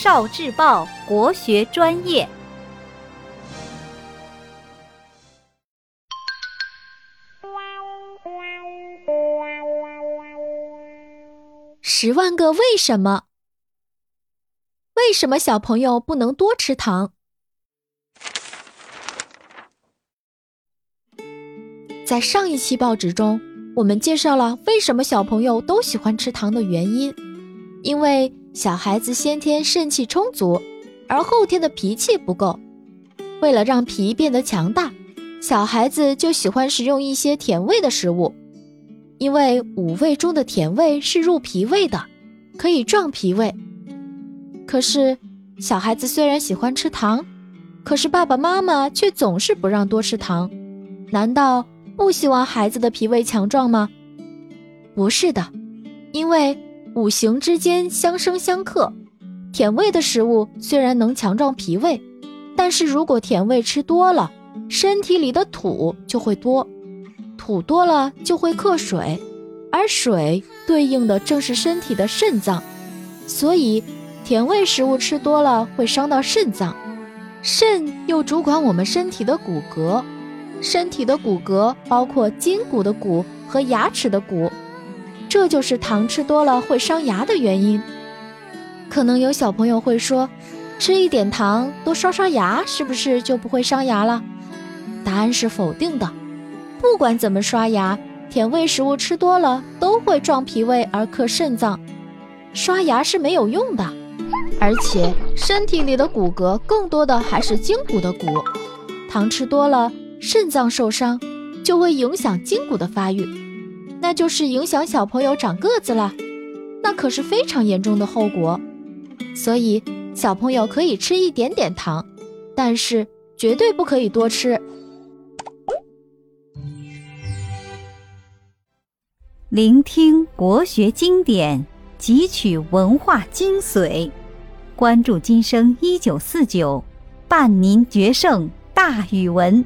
少智报国学专业。十万个为什么？为什么小朋友不能多吃糖？在上一期报纸中，我们介绍了为什么小朋友都喜欢吃糖的原因。因为小孩子先天肾气充足，而后天的脾气不够。为了让脾变得强大，小孩子就喜欢食用一些甜味的食物。因为五味中的甜味是入脾胃的，可以壮脾胃。可是，小孩子虽然喜欢吃糖，可是爸爸妈妈却总是不让多吃糖。难道不希望孩子的脾胃强壮吗？不是的，因为五行之间相生相克，甜味的食物虽然能强壮脾胃，但是如果甜味吃多了，身体里的土就会多。土多了就会克水，而水对应的正是身体的肾脏，所以甜味食物吃多了会伤到肾脏。肾又主管我们身体的骨骼，身体的骨骼包括筋骨的骨和牙齿的骨，这就是糖吃多了会伤牙的原因。可能有小朋友会说，吃一点糖多刷刷牙，是不是就不会伤牙了？答案是否定的。不管怎么刷牙，甜味食物吃多了都会壮脾胃而克肾脏，刷牙是没有用的。而且身体里的骨骼更多的还是筋骨的骨，糖吃多了，肾脏受伤，就会影响筋骨的发育，那就是影响小朋友长个子了，那可是非常严重的后果。所以小朋友可以吃一点点糖，但是绝对不可以多吃。聆听国学经典，汲取文化精髓，关注今生一九四九，伴您决胜大语文。